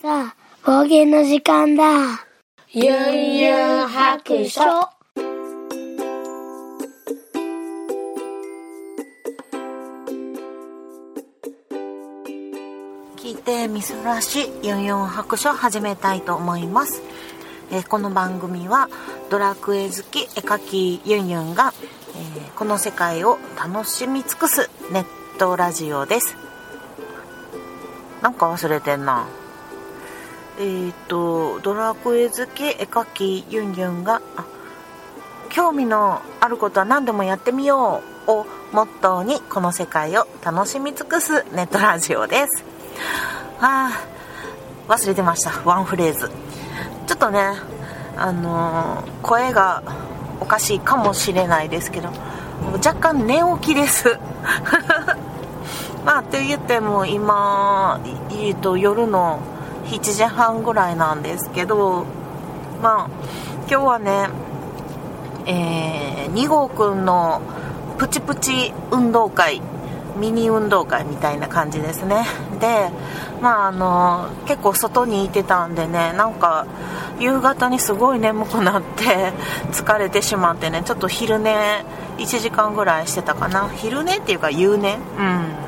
さあ、方言の時間だ。ゆんゆん白書。聞いてみそらしユンユン白書始めたいと思います、えーこの番組はドラクエ好き絵描きユンユンが、えーこの世界を楽しみ尽くすネットラジオですなんか忘れてんなえー、とドラクエ好き絵描きユンユンが興味のあることは何でもやってみようをモットーにこの世界を楽しみ尽くすネットラジオです。あ忘れてました。ワンフレーズ。ちょっとねあのー声がおかしいかもしれないですけど若干寝起きです。まあって言っても今、えーと夜の7時半ぐらいなんですけどまあ今日はねえー、2号くんのプチプチ運動会ミニ運動会みたいな感じですね。でまああの結構外にいてたんでねなんか夕方にすごい眠くなって疲れてしまってねちょっと昼寝1時間ぐらいしてたかな。昼寝っていうか夕寝？うん。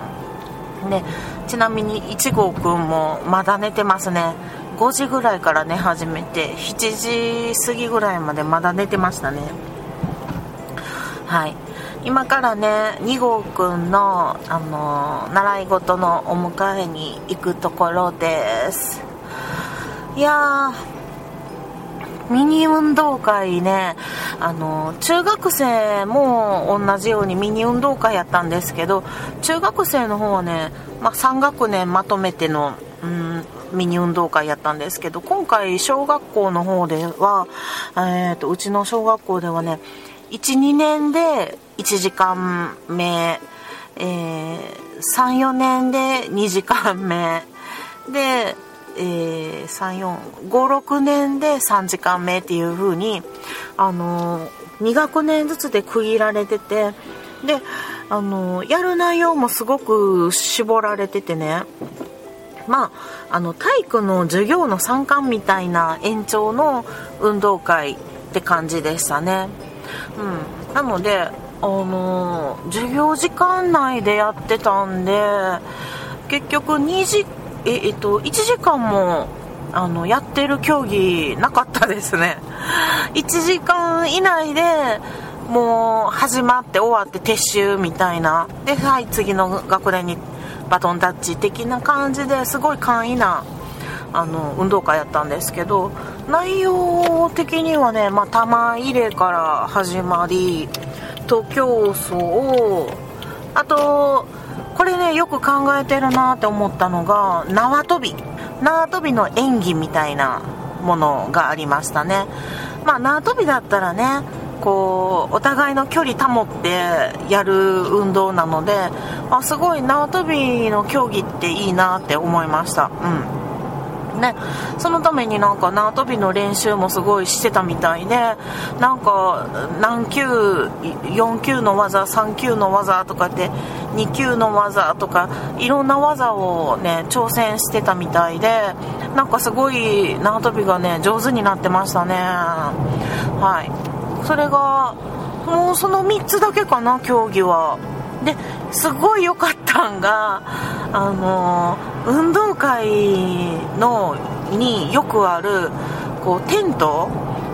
でちなみに1号くんもまだ寝てますね。5時ぐらいから寝始めて。7時過ぎぐらいまでまだ寝てましたね。はい。今からね2号くんの、あのー習い事のお迎えに行くところです。いやーミニ運動会ね、あの中学生も同じようにミニ運動会やったんですけど中学生の方はね、まあ、3学年まとめての、うん、ミニ運動会やったんですけど今回小学校の方では、えー、とうちの小学校ではね12年で1時間目、えー、34年で2時間目。で、えー、3456年で3時間目っていう風にあの2学年ずつで区切られててであのやる内容もすごく絞られててねまあ、あの体育の授業の参観みたいな延長の運動会って感じでしたね。うん、なので、あのー授業時間内でやってたんで結局2時ええっと1時間もあのやってる競技なかったですね。1時間以内でもう始まって終わって撤収みたいな。ではい次の学年にバトンタッチ的な感じですごい簡易なあの運動会やったんですけど内容的にはね、まあ、玉入れから始まり徒競走あとこれねよく考えてるなって思ったのが縄跳び。縄跳びの演技みたいなものがありましたね。まあ縄跳びだったらねこうお互いの距離保ってやる運動なのであすごい縄跳びの競技っていいなって思いました。うん。ね、そのためになんか縄跳びの練習もすごいしてたみたいでなんか何級4級の技3級の技とかって2級の技とかいろんな技をね挑戦してたみたいでなんかすごい縄跳びがね上手になってましたね。はい。それがもうその3つだけかな競技は。ですごい良かったんがあの運動会のによくあるこうテント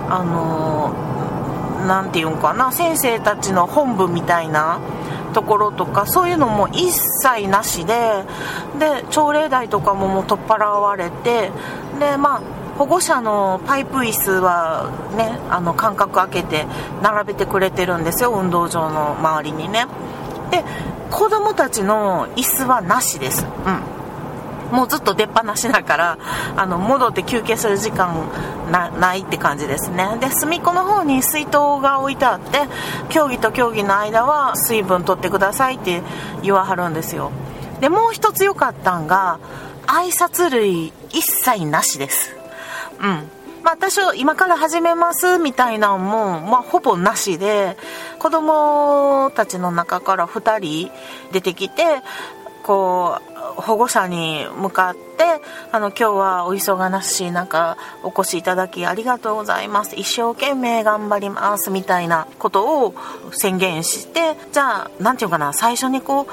あのなんていうんかな先生たちの本部みたいなところとかそういうのも一切なしでで朝礼台とかももう取っ払われてでまあ保護者のパイプ椅子はねあの間隔空けて並べてくれてるんですよ運動場の周りにね。で子供たちの椅子はなしです。うん。もうずっと出っ放しだからあの戻って休憩する時間なないって感じですね。で隅っこの方に水筒が置いてあって競技と競技の間は水分取ってくださいって言わはるんですよ。でもう一つ良かったんが挨拶類一切なしです。うん。まあ、多少今から始めますみたいなのも、まあ、ほぼなしで子供たちの中から2人出てきてこう保護者に向かってあの今日はお忙しい中お越しいただきありがとうございます。一生懸命頑張りますみたいなことを宣言してじゃあ何て言うかな最初にこう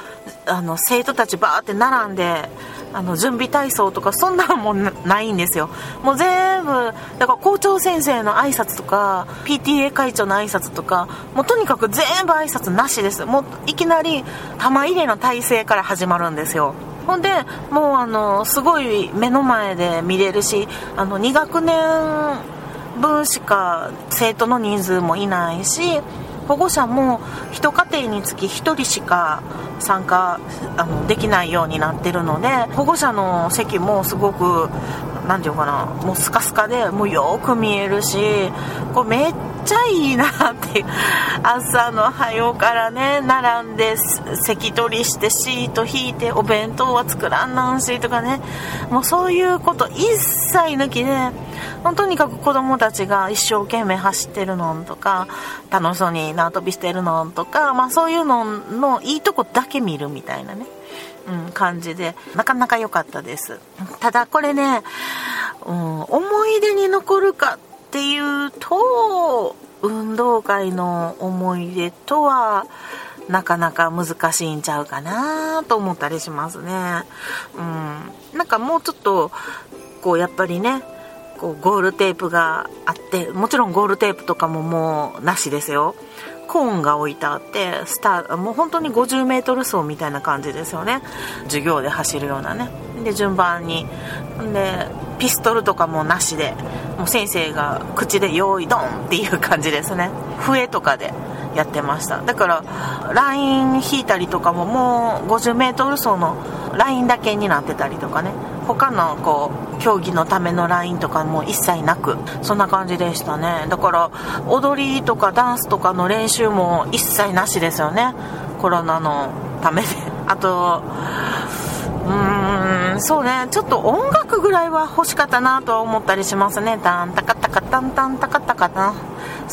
あの生徒たちバーって並んであの準備体操とかそんなのもないんですよ。もう全部だから校長先生の挨拶とか PTA 会長の挨拶とかもうとにかく全部挨拶なしです。もういきなり玉入れの体勢から始まるんですよ。ほんでもうあのすごい目の前で見れるしあの2学年分しか生徒の人数もいないし保護者も1家庭につき1人しか参加あのできないようになってるので保護者の席もすごく何て言うかなもうスカスカでもうよく見えるしこうめっちゃいいなっていう 朝の早うからね並んで席取りしてシート引いてお弁当は作らんなんしとかねもうそういうこと一切抜きでとにかく子供たちが一生懸命走ってるのとか楽しそうに縄跳びしてるのとか、まあ、そういうののいいとこだけ見るみたいなねうん、感じでなかなか良かったですただこれね、うん、思い出に残るかっていうと運動会の思い出とはなかなか難しいんちゃうかなと思ったりしますね。うん。なんかもうちょっと、こうやっぱりね、こうゴールテープがあって、もちろんゴールテープとかももうなしですよ。コーンが置いてあってスターもう本当に 50m 走みたいな感じですよね授業で走るようなねで順番にでピストルとかもなしでもう先生が口で「用意ドン!」っていう感じですね笛とかでやってました。だからライン引いたりとかももう 50m 走のラインだけになってたりとかね。他のこう競技のためのラインとかも一切なくそんな感じでしたね。だから踊りとかダンスとかの練習も一切なしですよね。コロナのためで。あとうーんそうね。ちょっと音楽ぐらいは欲しかったなとは思ったりしますね。タンタカタカタンタンタカタカな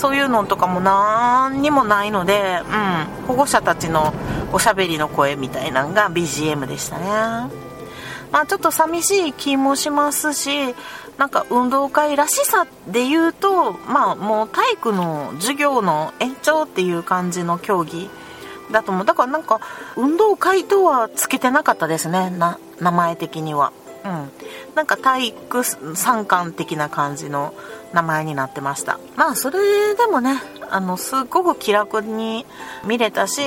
そういうのとかも何にもないので、うん、保護者たちのおしゃべりの声みたいなのが BGM でしたね。まあちょっと寂しい気もしますし、なんか運動会らしさで言うと、まあもう体育の授業の延長っていう感じの競技だと思う。だからなんか運動会とはつけてなかったですね、な名前的には。うん。なんか体育参観的な感じの名前になってました。まあそれでもね、あの、すっごく気楽に見れたし、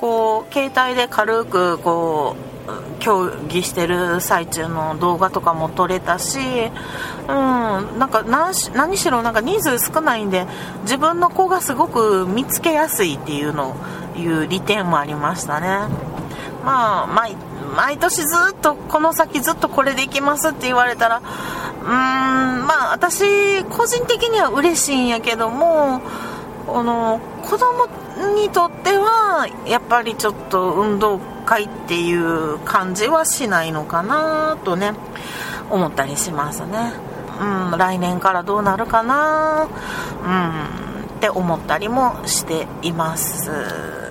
こう、携帯で軽くこう、競技してる最中の動画とかも撮れたし、うん、なんか何し何しろなんか人数少ないんで、自分の子がすごく見つけやすいっていうの、いう利点もありましたね。まあ、毎毎年ずっとこの先ずっとこれでいきますって言われたらうーんまあ私個人的には嬉しいんやけどもこの子供にとってはやっぱりちょっと運動会っていう感じはしないのかなとね思ったりしますね。うん、来年からどうなるかなうんって思ったりもしています。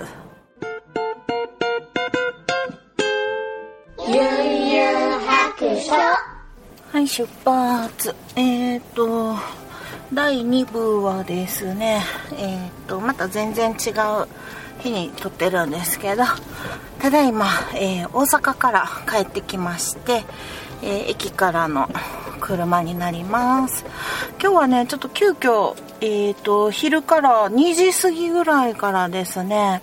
はい、出発。えっ、ー、と、第2部はですね、えっ、ー、と、また全然違う日に撮ってるんですけど、ただいま、えー、大阪から帰ってきまして、え駅からの車になります。今日はね、ちょっと急遽、えっ、と、昼から2時過ぎぐらいからですね、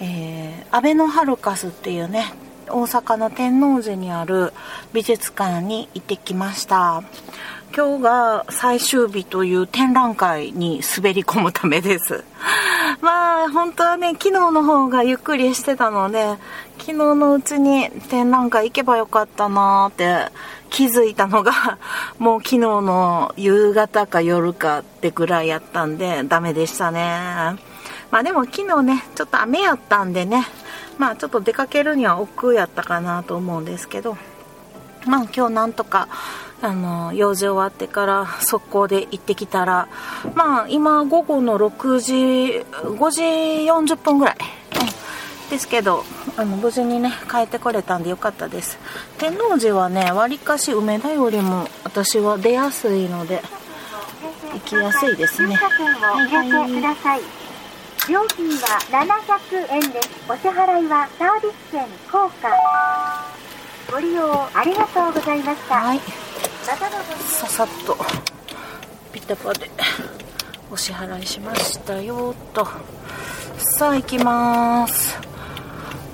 えー、アベノハルカスっていうね、大阪の天王寺にある美術館に行ってきました。今日が最終日という展覧会に滑り込むためです。まあ本当はね昨日の方がゆっくりしてたので昨日のうちに展覧会行けばよかったなーって気づいたのが もう昨日の夕方か夜かってぐらいやったんでダメでしたね。まあでも昨日ねちょっと雨やったんでねまあちょっと出かけるには億劫やったかなと思うんですけどまあ今日なんとかあの用事終わってから速攻で行ってきたらまあ今午後の6時5時40分ぐらい、ですけどあの無事にね帰ってこれたんでよかったです。天王寺はねわりかし梅田よりも私は出やすいので行きやすいですね。はいはい。料金は700円です。お支払いはサービス券効果ご利用ありがとうございました。はい。ささっとピタパでお支払いしましたよと。さあ行きます。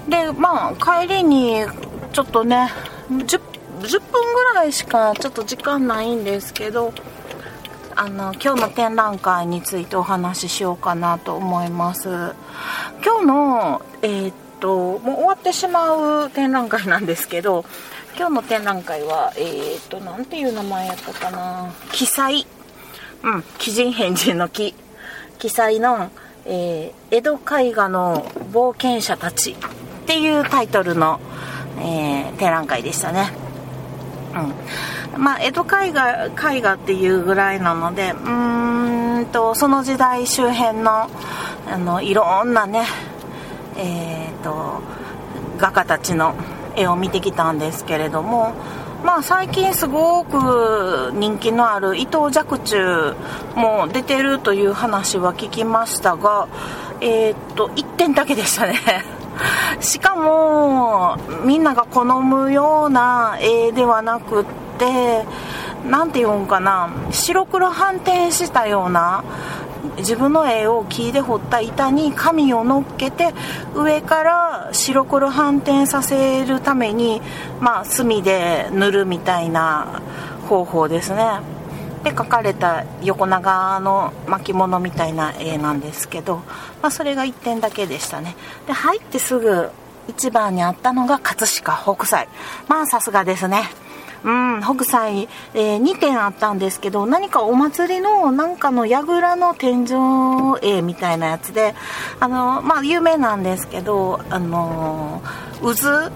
でまあ帰りにちょっとね 10, 10分ぐらいしかちょっと時間ないんですけどあの今日の展覧会についてお話ししようかなと思います。今日のえーっともう終わってしまう展覧会なんですけど今日の展覧会はえーっとなんていう名前やったかな。記載うん鬼人変人の木記載の、えー江戸絵画の冒険者たち」っていうタイトルの、え展覧会でしたね。うん、まあ江戸絵画絵画っていうぐらいなのでうんとその時代周辺のあのいろんなねえー、と画家たちの絵を見てきたんですけれどもまあ最近すごく人気のある伊藤若冲も出てるという話は聞きましたがえっ、と1点だけでしたね。しかもみんなが好むような絵ではなくって何て言うんかな白黒反転したような自分の絵を木で彫った板に紙を乗っけて上から白黒反転させるために、まあ、墨で塗るみたいな方法ですね。で描かれた横長の巻物みたいな絵なんですけど、まあ、それが1点だけでしたね。で入ってすぐ一番にあったのが葛飾北斎。まあさすがですね。うん、北斎、えー2点あったんですけど何かお祭りのなんかの櫓の天井絵みたいなやつであのまあ有名なんですけどあの渦？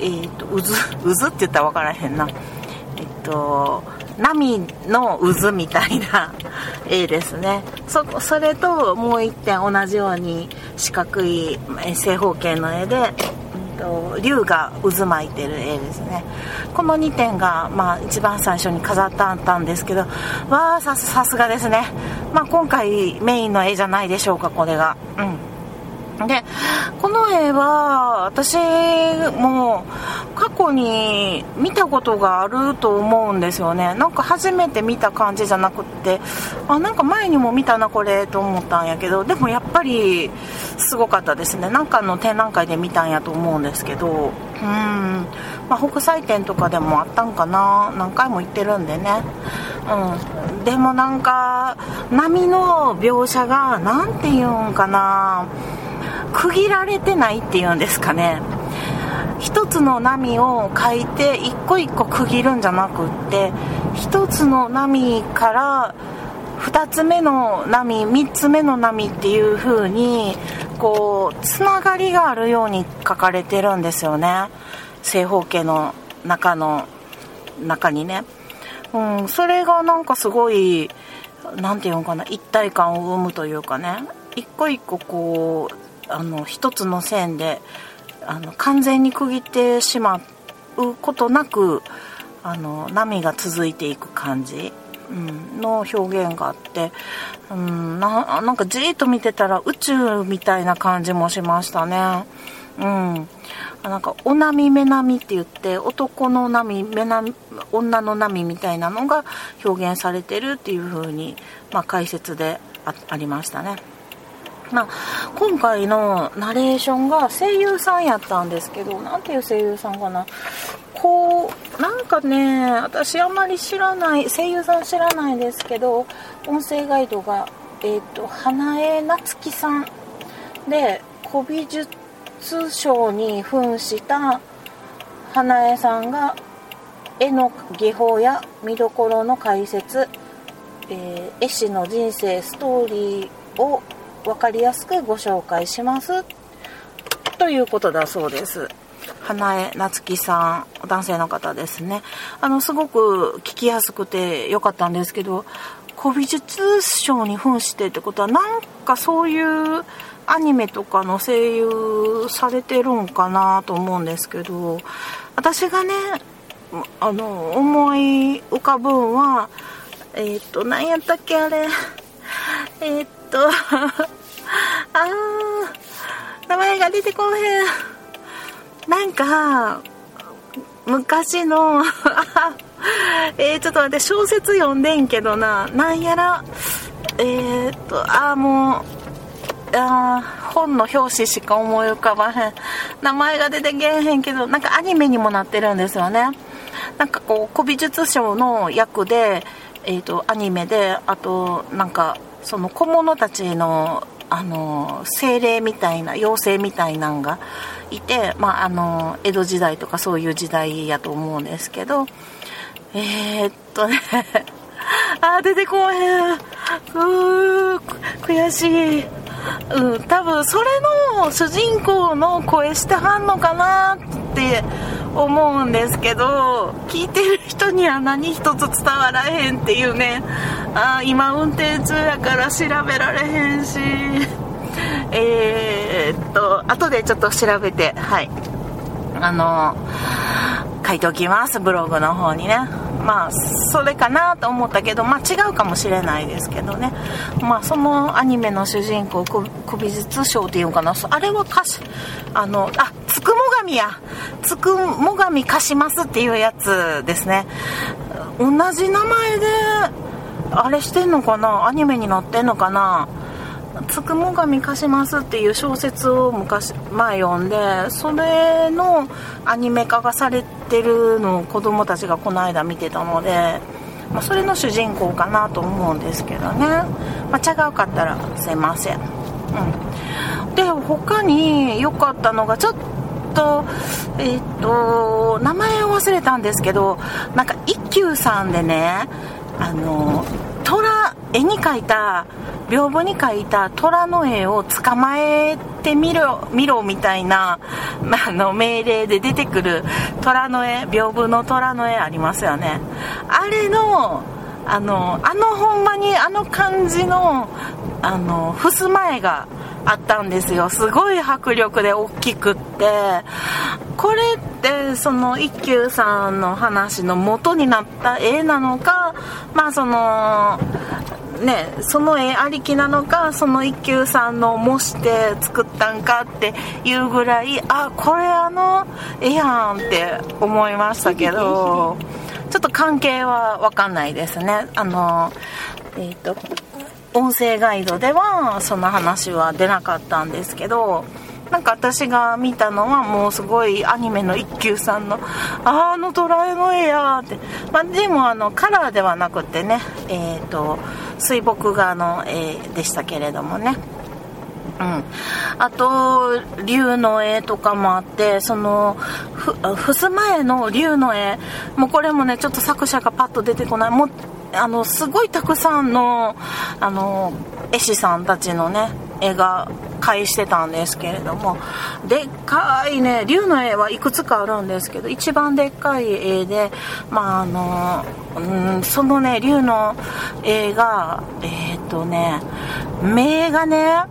えっ、と渦？渦って言ったら分からへんな。えっと波の渦みたいな絵ですね。そそれともう一点同じように四角い正方形の絵で、うんと竜が渦巻いてる絵ですね。この2点が、まあ、一番最初に飾ってあったんですけどわあさすさすがですね、まあ、今回メインの絵じゃないでしょうかこれが。うん。でこの絵は私も過去に見たことがあると思うんですよね。なんか初めて見た感じじゃなくってあなんか前にも見たなこれと思ったんやけどでもやっぱりすごかったですね。なんかの展覧会で見たんやと思うんですけどうん、まあ、北斎展とかでもあったんかな。何回も行ってるんでね。うん。でもなんか波の描写が何て言うんかな。区切られてないっていうんですかね。一つの波を描いて一個一個区切るんじゃなくって一つの波から二つ目の波三つ目の波っていう風にこうつながりがあるように書かれてるんですよね。正方形の中の中にね、うん、それがなんかすごい何て言うのかな一体感を生むというかね。一個一個こうあの一つの線であの完全に区切ってしまうことなくあの波が続いていく感じ、うん、の表現があって、うん、ななんかじーっと見てたら宇宙みたいな感じもしましたね。うん、なんかお波目波って言って男の波目波女の波みたいなのが表現されてるっていう風にまあ、解説でありましたね。まあ、今回のナレーションが声優さんやったんですけどなんていう声優さんかな。こうなんかね私あんまり知らない声優さん知らないですけど音声ガイドが、えー、と花江夏樹さんで古美術商に扮した花江さんが絵の技法や見どころの解説、えー絵師の人生ストーリーを分かりやすくご紹介します。ということだそうです。花江夏樹さん男性の方ですね。あのすごく聞きやすくてよかったんですけど古美術商に扮してってことはなんかそういうアニメとかの声優されてるんかなと思うんですけど私がねあの思い浮かぶんはえっ、ー、と何やったっけあれ。えっ、と。あー名前が出てこへん。なんか昔の えー、ちょっと待って小説読んでんけどな。なんやらえー、っとああもうあ本の表紙しか思い浮かばへん。名前が出てけえへんけどなんかアニメにもなってるんですよね。なんかこう古美術商の役で、えーと、アニメであとなんかその小物たちのあの精霊みたいな妖精みたいなんがいて、まあ、あの江戸時代とかそういう時代やと思うんですけどえー、っとね あ出てこへん。うー悔しい。うん多分それの主人公の声してはんのかなって思うんですけど聞いてる人には何一つ伝わらへんっていうね。あ今運転中やから調べられへんし。えー、っと後でちょっと調べてはい。あの書いておきますブログの方にね。まあそれかなと思ったけどまあ違うかもしれないですけどね。まあそのアニメの主人公古美術商っていうかな。あれは歌詞あのあつくも神や。つくも神貸しますっていうやつですね。同じ名前であれしてんのかな？アニメに載ってんのかな？つくも神貸しますっていう小説を昔前読んでそれのアニメ化がされてるのを子供たちがこの間見てたので、まあ、それの主人公かなと思うんですけどね、まあ、違うかったらすいません、うん、で他に良かったのがちょっとえっ、と名前を忘れたんですけどなんか一休さんでねあの虎絵に描いた屏風に描いた虎の絵を捕まえてみろ見ろみたいな、ま あの命令で出てくる虎の絵屏風の虎の絵ありますよね。あれのあのあのほんまにあの感じのあの襖絵があったんですよ。すごい迫力で大きくって。これってその一休さんの話の元になった絵なのかまあそのね、その絵ありきなのかその一休さんの模して作ったんかっていうぐらいあこれあの絵やんって思いましたけど ちょっと関係は分かんないですね。あのえっ、ー、と音声ガイドではその話は出なかったんですけどなんか私が見たのはもうすごいアニメの一休さんのああのドラえもんやって、まあ、でもあのカラーではなくてねえっ、ー、と水墨画の絵でしたけれどもね。うん、あと竜の絵とかもあってそのふすま絵の竜の絵。もうこれもねちょっと作者がパッと出てこない。もあのすごいたくさんのあの絵師さんたちのね絵が返してたんですけれどもでっかいね竜の絵はいくつかあるんですけど一番でっかい絵でまああの、うん、そのね竜の絵がえっ、とね目がね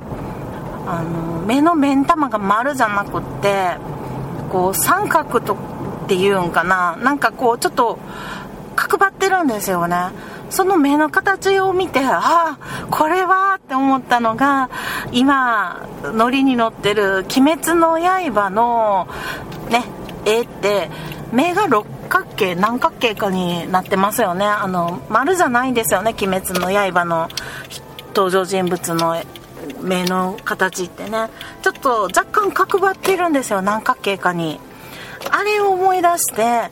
あの目の目ん玉が丸じゃなくってこう三角とっていうんかな。なんかこうちょっと角張ってるんですよね。その目の形を見てああこれはって思ったのが今ノリに乗ってる「鬼滅の刃」のね絵って目が六角形何角形かになってますよね。あの丸じゃないんですよね「鬼滅の刃」の登場人物の目の形ってね。ちょっと若干角張ってるんですよ何角形かに。あれを思い出して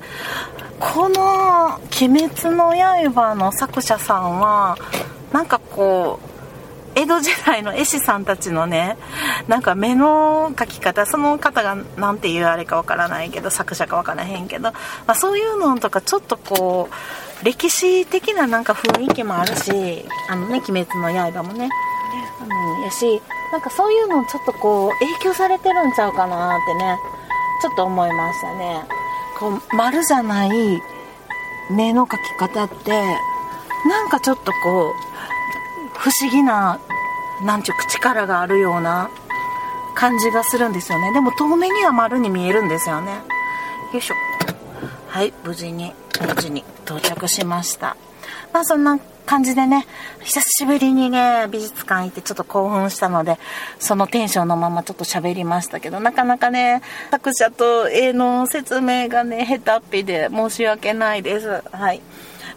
この「鬼滅の刃」の作者さんはなんかこう江戸時代の絵師さんたちのねなんか目の描き方その方が何ていうあれかわからないけど作者かわからへんけど、まあ、そういうのとかちょっとこう歴史的ななんか雰囲気もあるしあのね「鬼滅の刃」もね、うん、やしなんかそういうのちょっとこう影響されてるんちゃうかなってねちょっと思いましたね。こう丸じゃない目の描き方ってなんかちょっとこう不思議ななんちゅう力があるような感じがするんですよね。でも遠目には丸に見えるんですよね。よいしょ。はい無事に無事に到着しました。まあそんな感じでね、久しぶりにね、美術館行ってちょっと興奮したので、そのテンションのままちょっと喋りましたけど、なかなかね、作者と絵の説明がね、下手っぴで申し訳ないです。はい。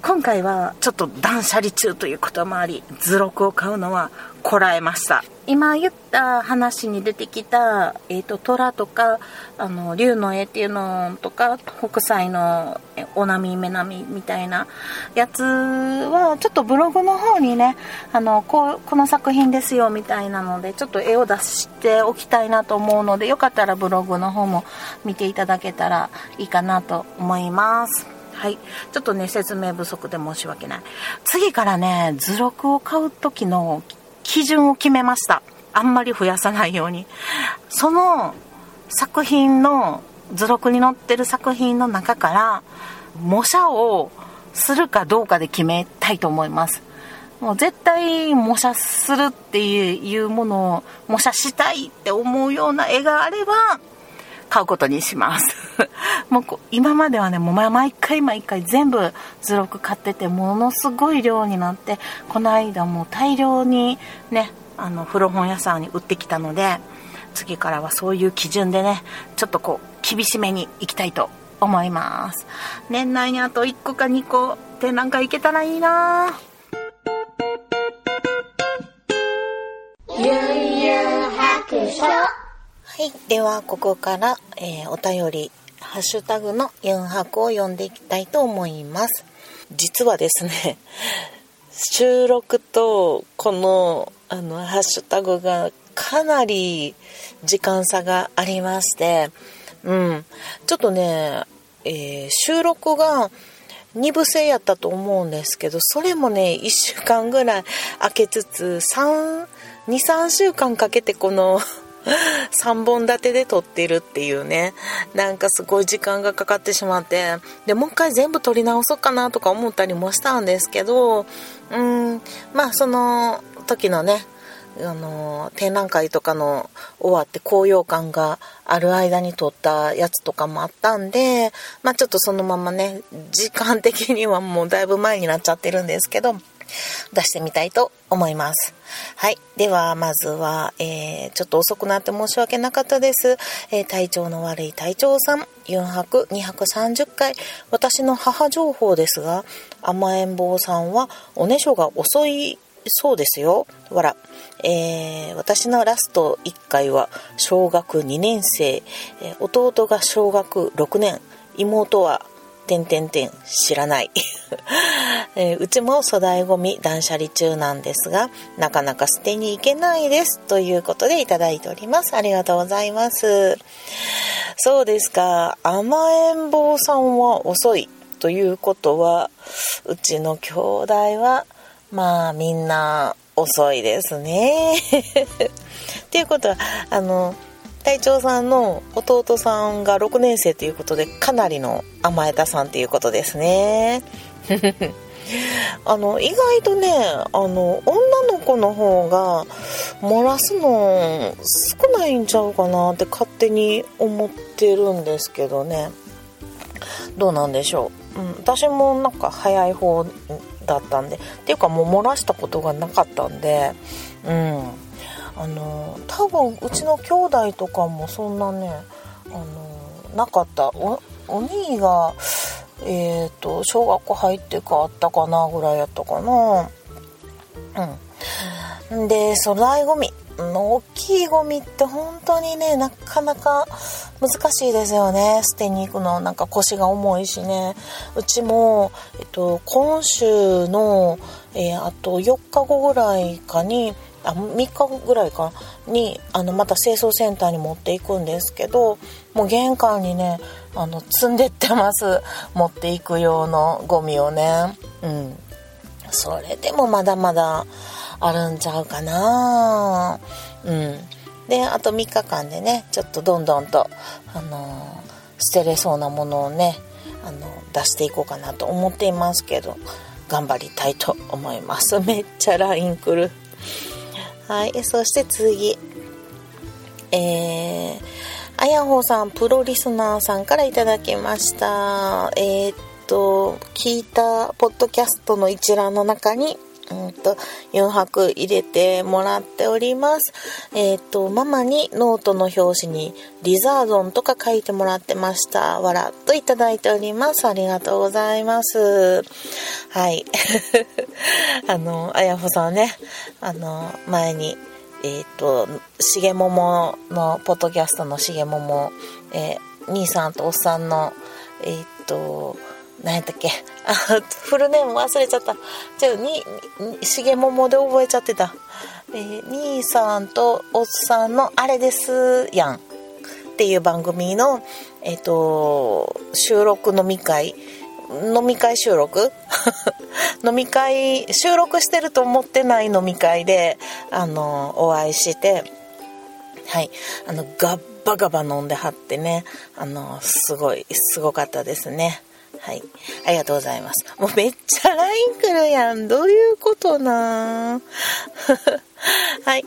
今回はちょっと断捨離中ということもあり、図録を買うのはこらえました。今言った話に出てきた、えっ、ー、と、虎とか、あの、竜の絵っていうのとか、北斎のお波目波みたいなやつは、ちょっとブログの方にね、あの、こう、この作品ですよみたいなので、ちょっと絵を出しておきたいなと思うので、よかったらブログの方も見ていただけたらいいかなと思います。はい。ちょっとね、説明不足で申し訳ない。次からね、図録を買う時の基準を決めました。あんまり増やさないように。その作品の、図録に載ってる作品の中から、模写をするかどうかで決めたいと思います。もう絶対模写するっていうものを模写したいって思うような絵があれば買うことにします。もう今まではねもう毎回毎回全部図録買っててものすごい量になってこの間もう大量にねあの古本屋さんに売ってきたので次からはそういう基準でねちょっとこう厳しめにいきたいと思います。年内にあと1個か2個展覧会行けたらいいな。ゆんゆん白書。はい。では、ここから、えー、お便り、ハッシュタグのユンハクを読んでいきたいと思います。実はですね、収録とこの、あの、ハッシュタグがかなり時間差がありまして、うん。ちょっとね、えー、収録が2部制やったと思うんですけど、それもね、1週間ぐらい空けつつ、3、2、3週間かけてこの3本立てで撮ってるっていうね。なんかすごい時間がかかってしまって。でもう一回全部撮り直そうかなとか思ったりもしたんですけどうんまあその時のねあの展覧会とかの終わって高揚感がある間に撮ったやつとかもあったんでまあちょっとそのままね時間的にはもうだいぶ前になっちゃってるんですけど出してみたいと思います。はい。では、まずは、えー、ちょっと遅くなって申し訳なかったです。えー、体調の悪い隊長さん、4泊230回、私の母情報ですが、甘えん坊さんはおねしょが遅いそうですよ。わら。えー、私のラスト1回は小学2年生、え、弟が小学6年、妹はてんてんてん知らない、えー、うちも粗大ごみ断捨離中なんですがなかなか捨てに行けないですということでいただいております。ありがとうございます。そうですか。甘えん坊さんは遅いということはうちの兄弟はまあみんな遅いですね。っていうことはあの隊長さんの弟さんが6年生ということでかなりの甘えたさんっていうことですね。あの意外とねあの女の子の方が漏らすの少ないんちゃうかなって勝手に思ってるんですけどね。どうなんでしょう、うん、私もなんか早い方だったんで。っていうかもう漏らしたことがなかったんで。うんあの多分うちの兄弟とかもそんなねあのなかった。おお兄がえっ、ー、と小学校入ってからあったかなぐらいやったかな。うん。で粗大ごみの大きいゴミって本当にねなかなか難しいですよね。捨てに行くのなんか腰が重いしね。うちも、えっと、今週の、えー、あと4日後ぐらいかにあ3日ぐらいか。にあのまた清掃センターに持っていくんですけどもう玄関にねあの積んでってます。持っていく用のゴミをね。うん。それでもまだまだあるんちゃうかな。うん。であと3日間でねちょっとどんどんとあの捨てれそうなものをねあの出していこうかなと思っていますけど頑張りたいと思います。めっちゃ LINE 来る。はい、そして次。えー、あやほさん、プロリスナーさんからいただきました。えー、っと、聞いたポッドキャストの一覧の中に、うんと、4泊入れてもらっております。えっ、と、ママにノートの表紙にリザードンとか書いてもらってました。わらっといただいております。ありがとうございます。はい。あの、あやほさんね、あの、前に、えっ、と、しげももの、ポッドキャストのしげもも、えー、兄さんとおっさんの、えっ、と、何やったっけ、フルネーム忘れちゃった。じゃあ、に、しげももで覚えちゃってた。えー、兄さんとおっさんのあれですやん。っていう番組の、えっ、ー、と、収録飲み会。飲み会収録？飲み会、収録してると思ってない飲み会で、あの、お会いして、はい、あの、ガッバガバ飲んではってね、あの、すごい、すごかったですね。はい。ありがとうございます。もうめっちゃ LINE 来るやん。どういうことな はい。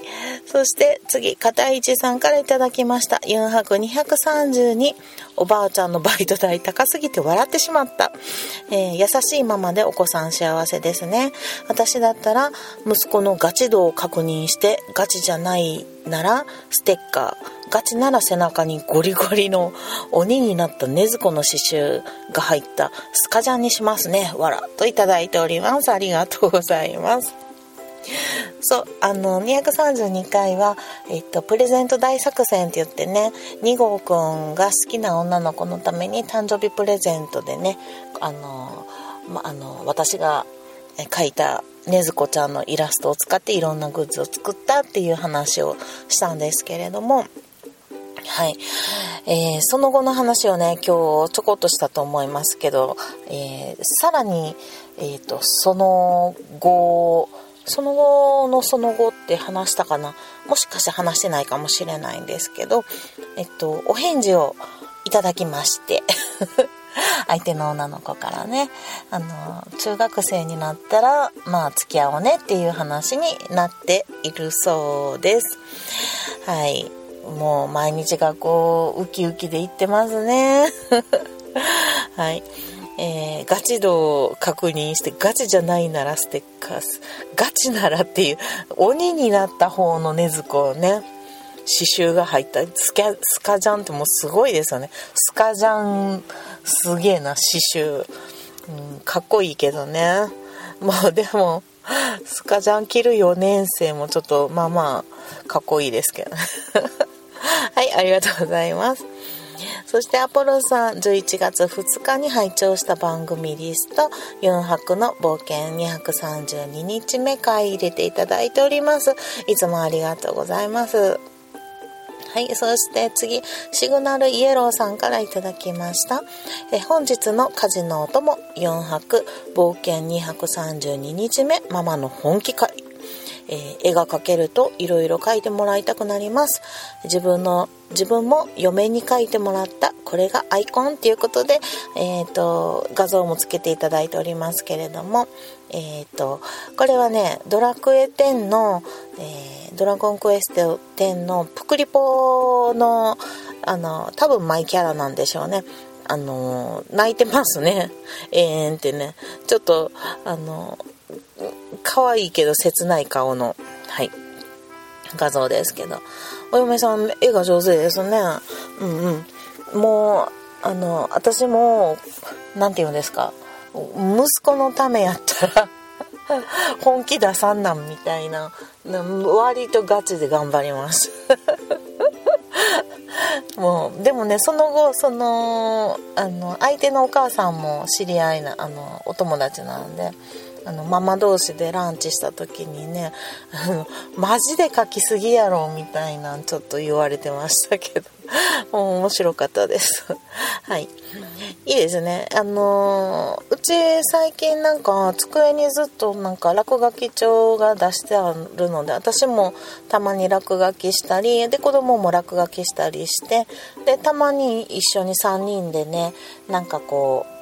そして次、片市さんからいただきました。4泊232。おばあちゃんのバイト代高すぎて笑ってしまった。えー、優しいママでお子さん幸せですね。私だったら、息子のガチ度を確認して、ガチじゃないなら、ステッカー。ガチなら背中にゴリゴリの鬼になった禰豆子の刺繍が入ったスカジャンにしますね。わらっといただいております。ありがとうございます。そう、あの、232回は、えっと、プレゼント大作戦って言ってね、2号くんが好きな女の子のために誕生日プレゼントでね、あの、ま、あの、私が描いたねずこちゃんのイラストを使っていろんなグッズを作ったっていう話をしたんですけれども、はい。えー、その後の話をね、今日ちょこっとしたと思いますけど、えー、さらに、えっ、ー、と、その後、その後のその後って話したかな？もしかして話してないかもしれないんですけど、えっと、お返事をいただきまして 相手の女の子からね、あの、中学生になったら、まあ、付き合おうねっていう話になっているそうです。はい。もう毎日学校ウキウキで行ってますね。はい。えー、ガチ度を確認してガチじゃないならステッカースガチならっていう鬼になった方の禰豆子をね。刺繍が入った。スキャスカジャンってもうすごいですよね。スカジャンすげえな刺繍、うん、かっこいいけどね。もうでもスカジャン着る4年生もちょっとまあまあかっこいいですけどはいありがとうございますそしてアポロさん、11月2日に拝聴した番組リスト、4泊の冒険232日目回入れていただいております。いつもありがとうございます。はい。そして次、シグナルイエローさんからいただきました。え本日の家事のお供、4泊、冒険232日目、ママの本気会。えー、絵が描けるといろいろ描いてもらいたくなります。自分の、自分も嫁に描いてもらったこれがアイコンっていうことで、え、ー、と、画像もつけていただいておりますけれども、え、ー、と、これはね、ドラクエ10の、えドラゴンクエスト10のプクリポの、あの、多分マイキャラなんでしょうね。あの、泣いてますね。永遠ってね。ちょっと、あの、可愛いけど切ない顔の、はい、画像ですけど。お嫁さん、絵が上手ですね。うんうん。もう、あの、私も、なんて言うんですか。息子のためやったら 本気出さんなんみたいな、割とガチで頑張ります。もう、でもね、その後、その、あの、相手のお母さんも知り合いな、あの、お友達なんで、あのママ同士でランチした時にねあのマジで書きすぎやろみたいなちょっと言われてましたけど 面白かったです。はい。いいですね。あのうち最近なんか机にずっとなんか落書き帳が出してあるので私もたまに落書きしたりで子供も落書きしたりしてでたまに一緒に3人でねなんかこう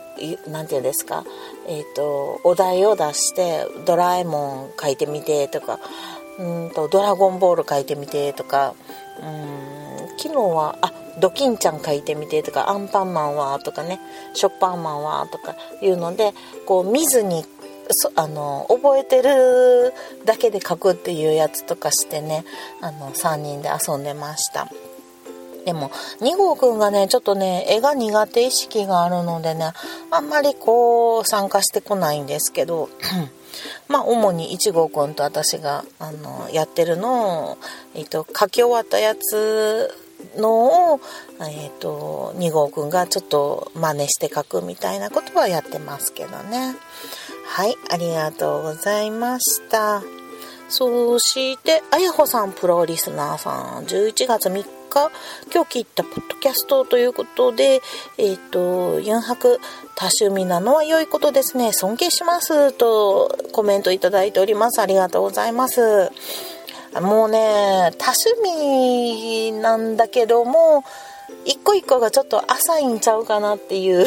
何て言うんですか、えーと、お題を出して「ドラえもん書いてみて」とかうんと「ドラゴンボール書いてみて」とかうん昨日はあドキンちゃん書いてみてとかアンパンマンはとかねショッパーマンはとかいうのでこう見ずにそあの覚えてるだけで書くっていうやつとかしてねあの3人で遊んでました。でも2号くんがねちょっとね絵が苦手意識があるのでねあんまりこう参加してこないんですけど まあ主に1号くんと私があのやってるのを、えーと、書き終わったやつのを、えーと、2号くんがちょっと真似して書くみたいなことはやってますけどね。はい、ありがとうございました。そして、あやほさんプロリスナーさん、11月3日、今日聞いたポッドキャストということで、えっ、ー、と、4泊多趣味なのは良いことですね。尊敬します。とコメントいただいております。ありがとうございます。もうね、多趣味なんだけども、一個一個がちょっと浅いんちゃうかなっていう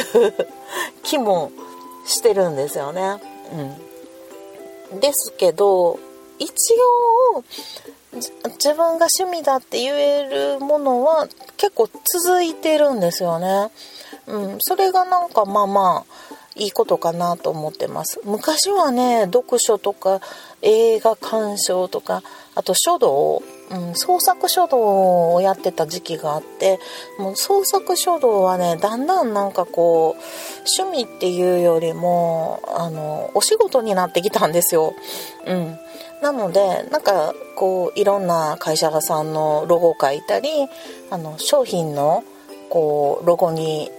気もしてるんですよね。うん、ですけど一応自分が趣味だって言えるものは結構続いてるんですよね。うん、それがなんかまあまあいいことかなと思ってます。昔はね読書とか映画鑑賞とかあと書道、うん、創作書道をやってた時期があってもう創作書道はねだんだんなんかこう趣味っていうよりもあのお仕事になってきたんですよ。うん、なのでなんかこういろんな会社さんのロゴを書いたりあの商品のこうロゴに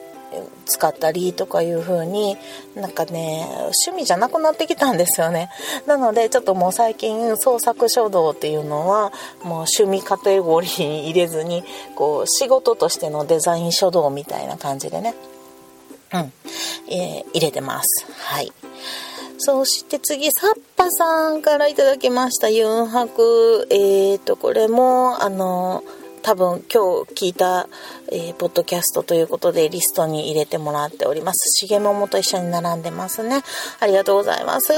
使ったりとかいう風になんかね趣味じゃなくなってきたんですよね。なのでちょっともう最近創作書道っていうのはもう趣味カテゴリーに入れずにこう仕事としてのデザイン書道みたいな感じでねうん、えー、入れてます。はい。そして次、サッパさんからいただきました。ユンハク。えーと、これも、あの、多分今日聞いた、えー、ポッドキャストということでリストに入れてもらっております。しげももと一緒に並んでますね。ありがとうございます。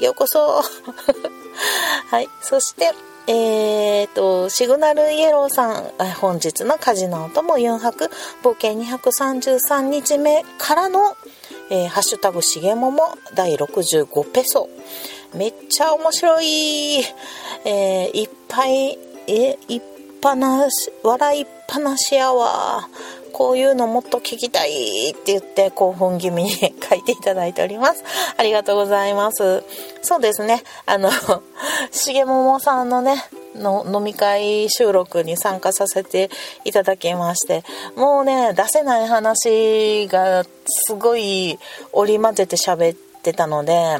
ようこそ。はい。そして、えーと、シグナルイエローさん、本日のカジノとも4泊、冒険233日目からの、えー、ハッシュタグしげもも第65ペソ。めっちゃ面白い。えー、いっぱい、え、いっぱなし、笑いっぱなしやわ。こういうのもっと聞きたいって言って興奮気味に書いていただいております。ありがとうございます。そうですね。あの、しげももさんのね、の飲み会収録に参加させていただきましてもうね出せない話がすごい織り交ぜて喋ってたので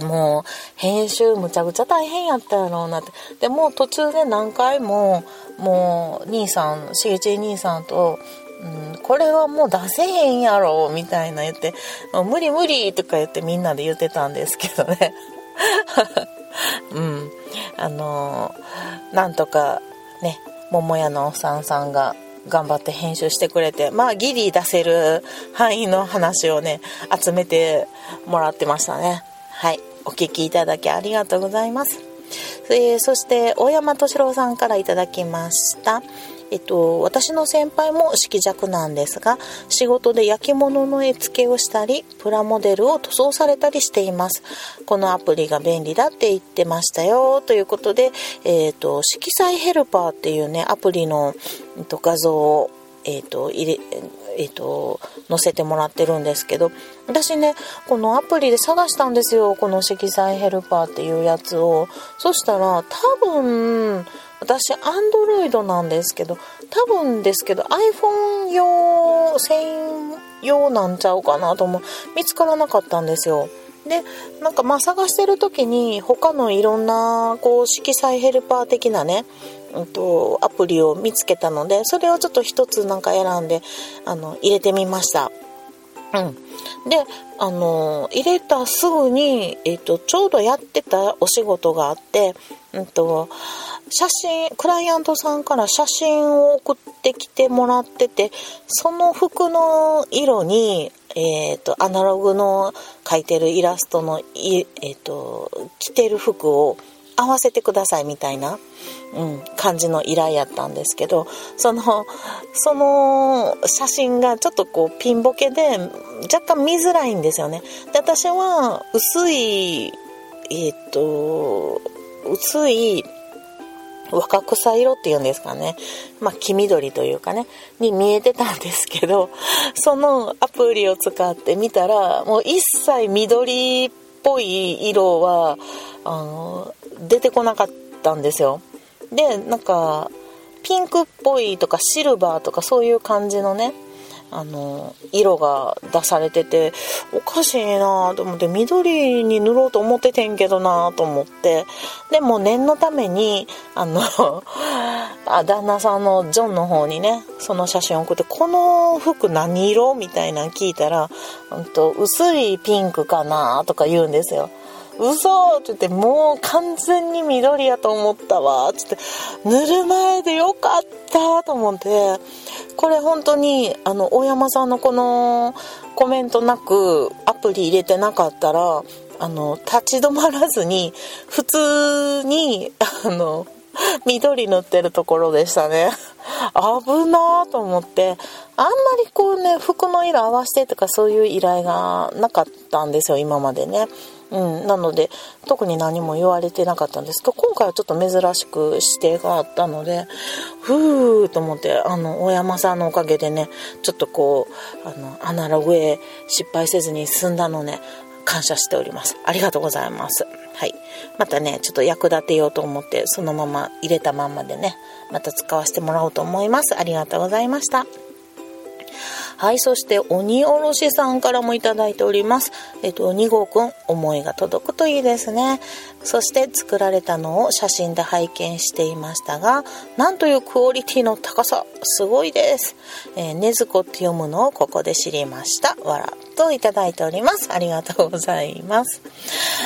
もう編集むちゃくちゃ大変やったやろうなって。でも途中で何回ももう兄さんしげち兄さんとうん、これはもう出せへんやろうみたいな言って「無理無理」とか言ってみんなで言ってたんですけどね。うん。あのー、なんとかね桃屋のおっさんさんが頑張って編集してくれてまあギリ出せる範囲の話をね集めてもらってましたね。はい。お聞きいただきありがとうございます。えー、そして、大山敏郎さんからいただきました。えっと、私の先輩も色弱なんですが、仕事で焼き物の絵付けをしたり、プラモデルを塗装されたりしています。このアプリが便利だって言ってましたよ。ということで、えっと、色彩ヘルパーっていうね、アプリの、えっと、画像を、えっと、入れ、えっ、と、載せてもらってるんですけど、私ね、このアプリで探したんですよ。この色彩ヘルパーっていうやつを。そしたら、多分、私、アンドロイドなんですけど、多分ですけど、iPhone 用、専用なんちゃうかなと思う。見つからなかったんですよ。でなんかまあ探してる時に他のいろんなこう色彩ヘルパー的なねうんと、アプリを見つけたのでそれをちょっと一つなんか選んであの入れてみました。うん、であの入れたすぐに、えーと、ちょうどやってたお仕事があって、うんと、写真クライアントさんから写真を送ってきてもらっててその服の色に、えーと、アナログの描いてるイラストのい、えーと着てる服を合わせてくださいみたいな、うん、感じの依頼やったんですけどそのその写真がちょっとこうピンボケで若干見づらいんですよねで私は薄いえっ、と薄い若草色っていうんですかね。まあ、黄緑というかね、に見えてたんですけど、そのアプリを使ってみたら、もう一切緑っぽい色は、あの、出てこなかったんですよ。で、なんか、ピンクっぽいとかシルバーとかそういう感じのね、あの色が出されてておかしいなと思って緑に塗ろうと思っててんけどなと思ってでも念のためにあの あ旦那さんのジョンの方にねその写真を送って「この服何色?」みたいなの聞いたら「んと薄いピンクかな」とか言うんですよ。嘘って言って、もう完全に緑やと思ったわ。つって、塗る前でよかったと思って、これ本当に、あの、大山さんのこのコメントなく、アプリ入れてなかったら、あの、立ち止まらずに、普通に、あの、緑塗ってるところでしたね。危なーと思って、あんまりこうね、服の色合わせてとかそういう依頼がなかったんですよ、今までね。うん、なので特に何も言われてなかったんですけど今回はちょっと珍しく指定があったのでふーと思ってあの大山さんのおかげでねちょっとこうあのアナログへ失敗せずに済んだのね感謝しております。ありがとうございます。はい。またねちょっと役立てようと思ってそのまま入れたまんまでねまた使わせてもらおうと思います。ありがとうございました。はい、そして鬼おろしさんからもいただいております。えっと、2号くん、思いが届くといいですね。そして作られたのを写真で拝見していましたが、なんというクオリティの高さ、すごいです。えー、ねずこって読むのをここで知りました。わら。といただいております。ありがとうございます。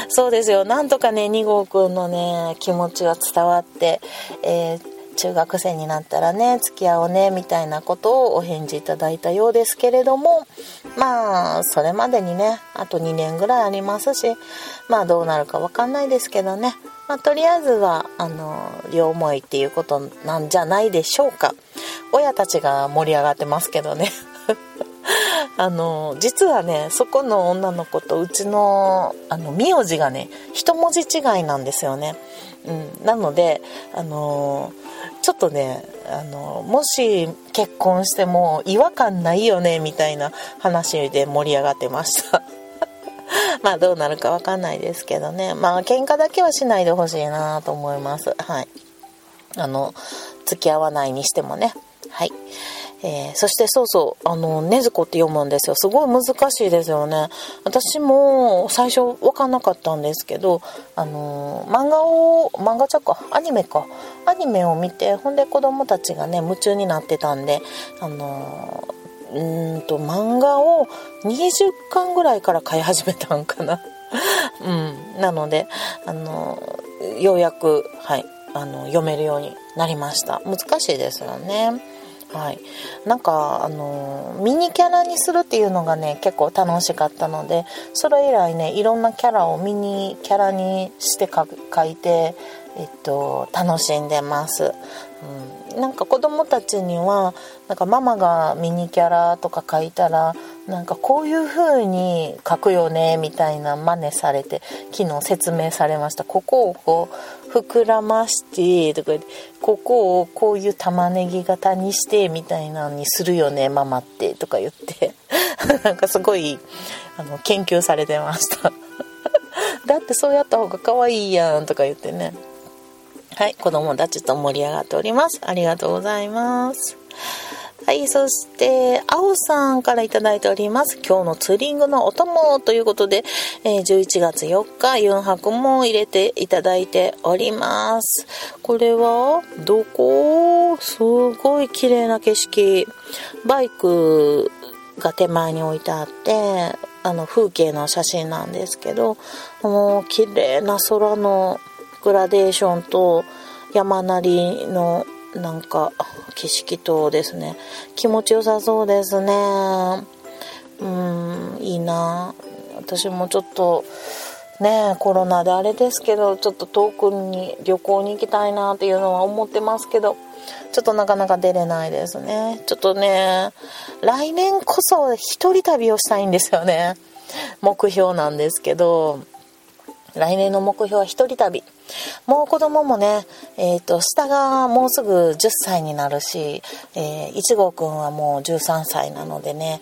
そうですよ。なんとかね、2号くんのね、気持ちが伝わって、えー中学生になったらね付き合おうねみたいなことをお返事いただいたようですけれどもまあそれまでにねあと2年ぐらいありますしまあどうなるか分かんないですけどね。まあ、とりあえずはあの両思いっていうことなんじゃないでしょうか。親たちが盛り上がってますけどね。あの実はねそこの女の子とうちのあの名字がね一文字違いなんですよね、うん、なのであのちょっとねあのもし結婚しても違和感ないよねみたいな話で盛り上がってました。まあどうなるか分かんないですけどね。まあ喧嘩だけはしないでほしいなと思います。はい。あの付き合わないにしてもね。はい。えー、そしてそうそう、あの、ねずこって読むんですよ。すごい難しいですよね。私も最初分かんなかったんですけど、あの、漫画を、漫画ちゃか、アニメか。アニメを見て、ほんで子供たちがね、夢中になってたんで、あの、うんと、漫画を20巻ぐらいから買い始めたんかな。うん。なので、あの、ようやく、はい、あの、読めるようになりました。難しいですよね。はい、なんかあのミニキャラにするっていうのがね結構楽しかったのでそれ以来ねいろんなキャラをミニキャラにして描いて、えっと、楽しんでます、うん、なんか子供たちにはなんかママがミニキャラとか書いたらなんかこういう風に書くよねみたいな真似されて昨日説明されました。ここをこう膨らましてとかここをこういう玉ねぎ型にしてみたいなのにするよねママってとか言って。なんかすごいあの研究されてました。だってそうやった方が可愛いやんとか言ってね。はい子供たちと盛り上がっておりますありがとうございますはい、そして、青さんから頂いております。今日のツーリングのお供ということで、え、11月4日、4泊も入れていただいております。これは、どこ？すごい綺麗な景色。バイクが手前に置いてあって、あの、風景の写真なんですけど、もう綺麗な空のグラデーションと山なりのなんか景色とですね気持ちよさそうですね。うんいいな。私もちょっとねコロナであれですけどちょっと遠くに旅行に行きたいなっていうのは思ってますけどちょっとなかなか出れないですね。ちょっとね来年こそ一人旅をしたいんですよね。目標なんですけど。来年の目標は一人旅もう子供もね、えっ、ー、と、下がもうすぐ10歳になるし、えー、1号くんはもう13歳なのでね、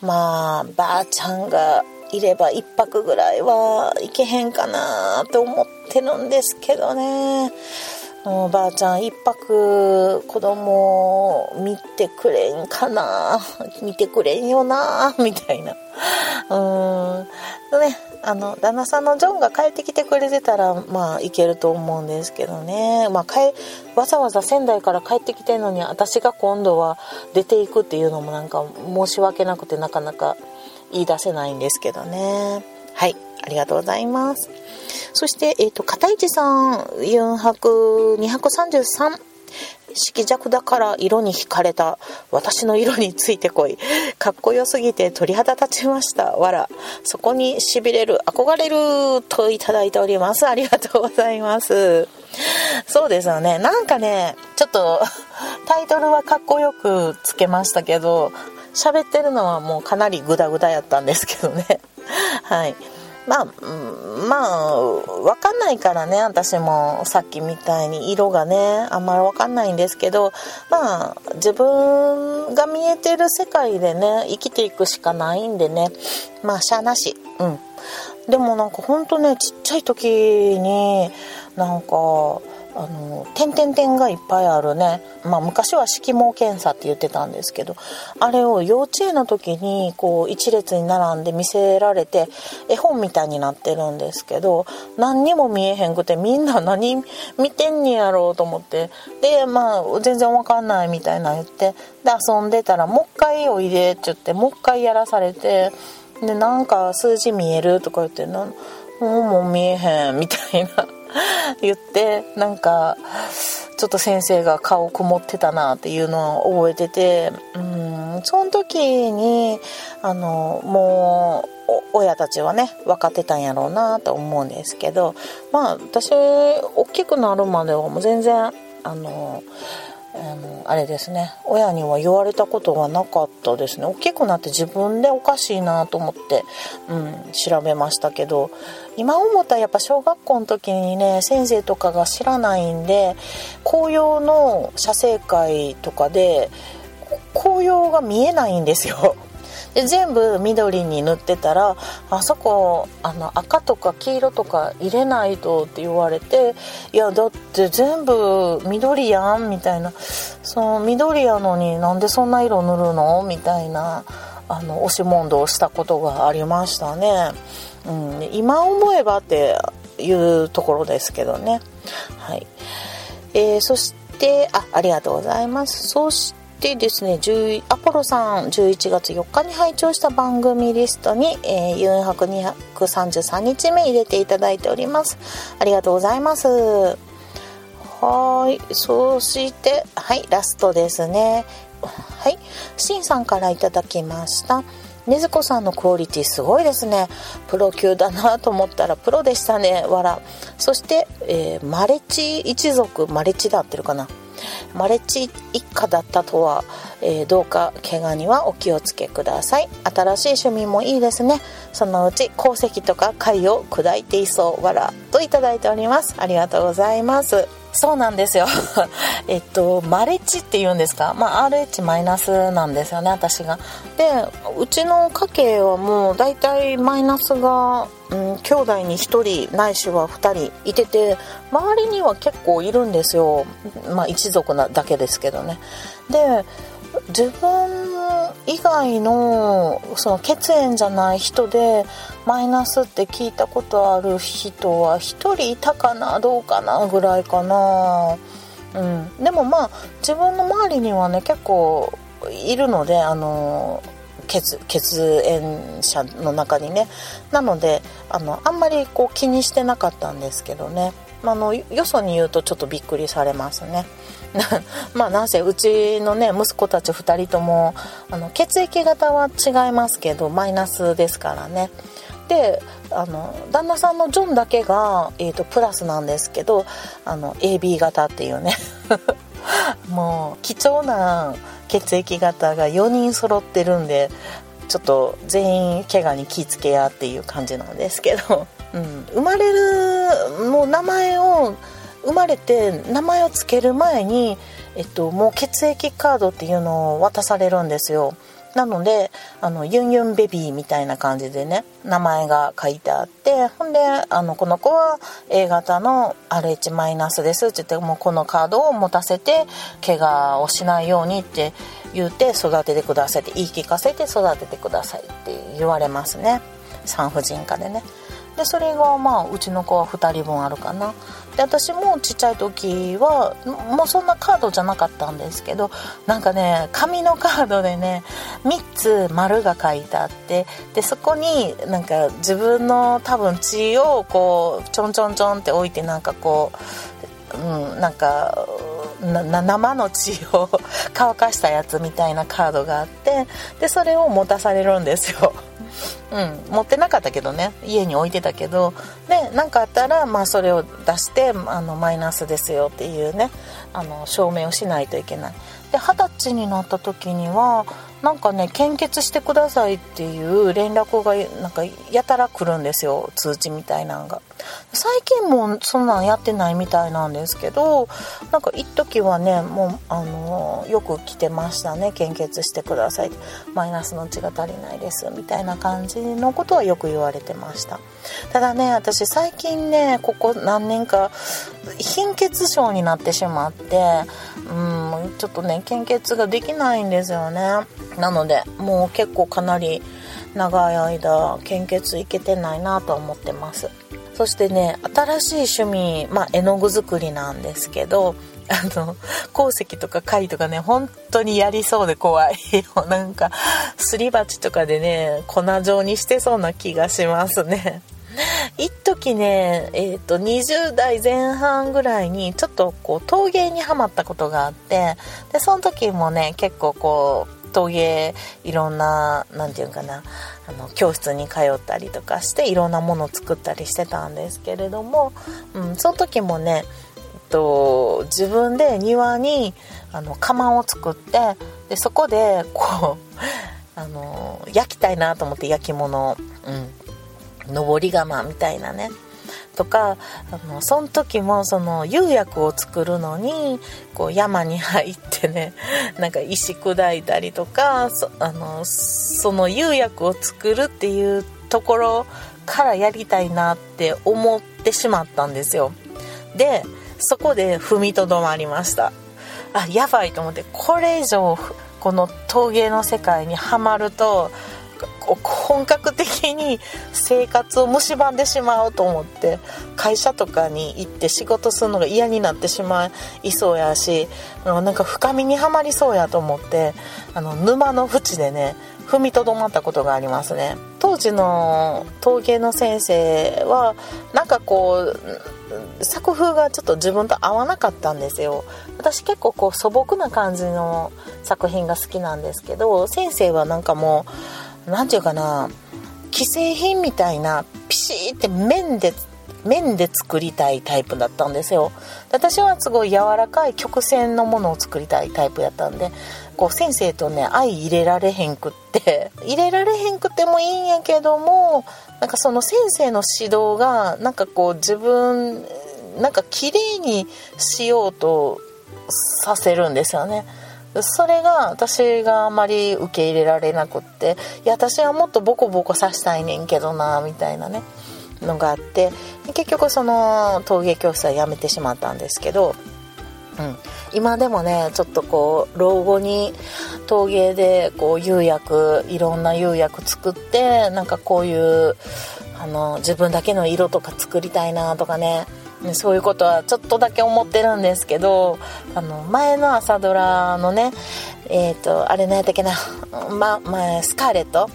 まあ、ばあちゃんがいれば1泊ぐらいは行けへんかなと思ってるんですけどね。おばあちゃん一泊子供見てくれんかな見てくれんよなみたいな。うん。ね、あの、旦那さんのジョンが帰ってきてくれてたら、まあ、いけると思うんですけどね。まあ、帰、わざわざ仙台から帰ってきてるのに、私が今度は出ていくっていうのもなんか申し訳なくてなかなか言い出せないんですけどね。はい、ありがとうございます。そして、え、ー、と、片市さん、4泊233。色弱だから色に惹かれた。私の色についてこい。かっこよすぎて鳥肌立ちました。わら。そこに痺れる、憧れるといただいております。ありがとうございます。そうですよね。なんかね、ちょっとタイトルはかっこよくつけましたけど、喋ってるのはもうかなりグダグダやったんですけどね。はい。まあ、まあ、わかんないからね、私もさっきみたいに色がね、あんまりわかんないんですけど、まあ、自分が見えてる世界でね、生きていくしかないんでね、まあ、しゃあなし。うん。でもなんかほんとね、ちっちゃい時に、なんか、あの点々点がいっぱいあるね、まあ、昔は色毛検査って言ってたんですけどあれを幼稚園の時にこう一列に並んで見せられて絵本みたいになってるんですけど何にも見えへんくてみんな何見てんねやろうと思ってでまあ全然わかんないみたいな言ってで遊んでたらもう一回おいでって言ってもう一回やらされてでなんか数字見えるとか言ってもうもう見えへんみたいな。言ってなんかちょっと先生が顔曇ってたなっていうのを覚えててうんその時にあのもう親たちはね分かってたんやろうなと思うんですけどまあ私大きくなるまではもう全然あのあのあれですね。親には言われたことがなかったですね。大きくなって自分でおかしいなと思って、うん、調べましたけど今思ったらやっぱ小学校の時にね先生とかが知らないんで紅葉の写生会とかで紅葉が見えないんですよ。で全部緑に塗ってたらあそこあの赤とか黄色とか入れないとって言われていやだって全部緑やんみたいな。その緑やのになんでそんな色塗るの？みたいなあの押し問答をしたことがありましたね、うん、今思えばっていうところですけどね。はい。えー、そしてあありがとうございます。そしてでですね、アポロさん11月4日に拝聴した番組リストに、えー、4泊233日目入れていただいております。ありがとうございます。はい。そして、はい、ラストですね。はい。シンさんからいただきました。ねずこさんのクオリティすごいですね。プロ級だなと思ったらプロでしたね。わら。そして、えー、マレチ一族、マレチだってるかな。マレッチ一家だったとは、えー、どうか怪我にはお気をつけください。新しい趣味もいいですね。そのうち鉱石とか貝を砕いていそう。わらといただいております。ありがとうございます。そうなんですよ。えっとマレッジって言うんですか？まあ RH マイナスなんですよね私が。でうちの家系はもう大体マイナスが、うん、兄弟に1人ないしは2人いてて周りには結構いるんですよ。まあ一族なだけですけどね。で自分以外のその血縁じゃない人でマイナスって聞いたことある人は1人いたかなどうかなぐらいかな、うん、でもまあ自分の周りにはね結構いるのであの血血縁者の中にね。なのであのあんまりこう気にしてなかったんですけどね。あのよそに言うとちょっとびっくりされますね。まあなんせうちのね息子たち2人ともあの血液型は違いますけどマイナスですからね。であの旦那さんのジョンだけが、えーと、プラスなんですけどあの AB 型っていうね。もう貴重な血液型が4人揃ってるんでちょっと全員怪我に気付けやっていう感じなんですけど、うん、生まれるもう名前を生まれて名前を付ける前に、えっと、もう血液カードっていうのを渡されるんですよ。なのであのユンユンベビーみたいな感じでね名前が書いてあってほんであのこの子は A 型の RH マイナスですって言ってもうこのカードを持たせて怪我をしないようにって言うて育ててくださいって言い聞かせて育ててくださいって言われますね。産婦人科でね。でそれがまあうちの子は2人分あるかな。で私もちっちゃい時はもうそんなカードじゃなかったんですけどなんかね紙のカードでね3つ丸が書いてあってでそこになんか自分の多分血をこうちょんちょんちょんって置いてなんかこう、うん、なんか生の血を 乾かしたやつみたいなカードがあってでそれを持たされるんですよ。うん、持ってなかったけどね家に置いてたけどで何かあったら、まあ、それを出してあのマイナスですよっていうねあの証明をしないといけない。で二十歳になった時にはなんかね献血してくださいっていう連絡がなんかやたら来るんですよ通知みたいなんが。最近もそんなんやってないみたいなんですけどなんか一時はねもうあのよく来てましたね献血してくださいマイナスの血が足りないですみたいな感じのことはよく言われてました。ただね私最近ねここ何年か貧血症になってしまってうんちょっとね献血ができないんですよね。なのでもう結構かなり長い間献血いけてないなと思ってます。そしてね新しい趣味、まあ、絵の具作りなんですけど あの鉱石とか貝とかね本当にやりそうで怖い。よ なんかすり鉢とかでね粉状にしてそうな気がしますね。一時ね、えーと、20代前半ぐらいにちょっとこう陶芸にはまったことがあってでその時もね結構こう陶芸いろんな何て言うかなあの教室に通ったりとかしていろんなものを作ったりしてたんですけれども、うん、その時もね、えっと、自分で庭にあの窯を作ってでそこでこうあの焼きたいなと思って焼き物をうん。上り窯みたいなね。とかあのその時もその釉薬を作るのにこう山に入ってね なんか石砕いたりとかそあのその釉薬を作るっていうところからやりたいなって思ってしまったんですよ。でそこで踏みとどまりました。あやばいと思ってこれ以上この陶芸の世界にはまると本格的に生活を蝕んでしまうと思って会社とかに行って仕事するのが嫌になってしまいそうやしなんか深みにはまりそうやと思ってあの沼の縁でね踏みとどまったことがありますね。当時の陶芸の先生はなんかこう作風がちょっと自分と合わなかったんですよ。私結構こう素朴な感じの作品が好きなんですけど先生はなんかもう何て言うかな既製品みたいなピシーって面で面で作りたいタイプだったんですよ。私はすごい柔らかい曲線のものを作りたいタイプやったんでこう先生とね相入れられへんくって入れられへんくてもいいんやけどもなんかその先生の指導がなんかこう自分なんか綺麗にしようとさせるんですよね。それが私があまり受け入れられなくっていや私はもっとボコボコさしたいねんけどなみたいなねのがあって結局その陶芸教室はやめてしまったんですけど、うん、今でもねちょっとこう老後に陶芸でこう釉薬いろんな釉薬作ってなんかこういうあの自分だけの色とか作りたいなとかねそういうことはちょっとだけ思ってるんですけどあの前の朝ドラのねえっ、ー、とあれ何やったっけな、ま、前スカーレット？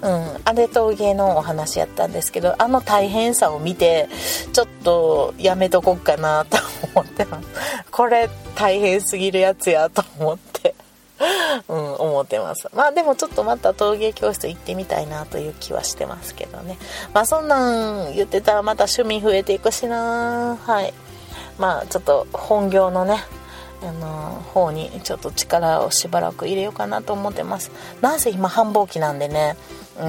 うん、あれ陶芸のお話やったんですけどあの大変さを見てちょっとやめとこっかなと思ってます。これ大変すぎるやつやと思って。うん、思ってます。まあでもちょっとまた陶芸教室行ってみたいなという気はしてますけどね。まあそんなん言ってたらまた趣味増えていくしなはい。まあちょっと本業のね、あの方にちょっと力をしばらく入れようかなと思ってます。なんせ今繁忙期なんでね。うん。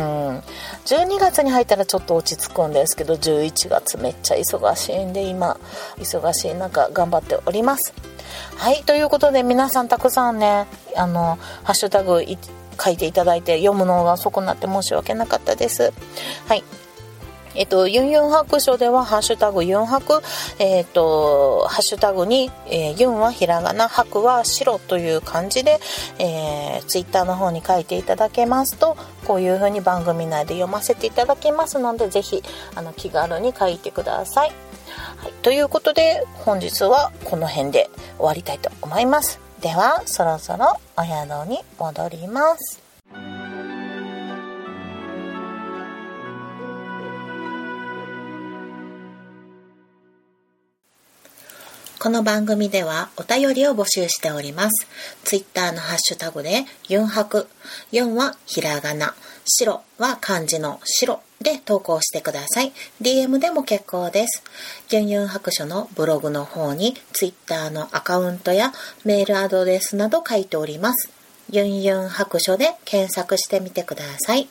12月に入ったらちょっと落ち着くんですけど11月めっちゃ忙しいんで今忙しい中頑張っております。はいということで皆さんたくさんねあのハッシュタグ書いていただいて読むのが遅くなって申し訳なかったです。はい。えっと、ユンユン白書では、ハッシュタグユン白、えっと、ハッシュタグに、えー、ユンはひらがな、白は白という漢字で、えー、ツイッターの方に書いていただけますと、こういう風に番組内で読ませていただきますので、ぜひ、あの、気軽に書いてください。はい、ということで、本日はこの辺で終わりたいと思います。では、そろそろお宿に戻ります。この番組ではお便りを募集しております。ツイッターのハッシュタグで、ユンハク。4はひらがな。白は漢字の白で投稿してください。DM でも結構です。ユンユン白書のブログの方にツイッターのアカウントやメールアドレスなど書いております。ユンユン白書で検索してみてください。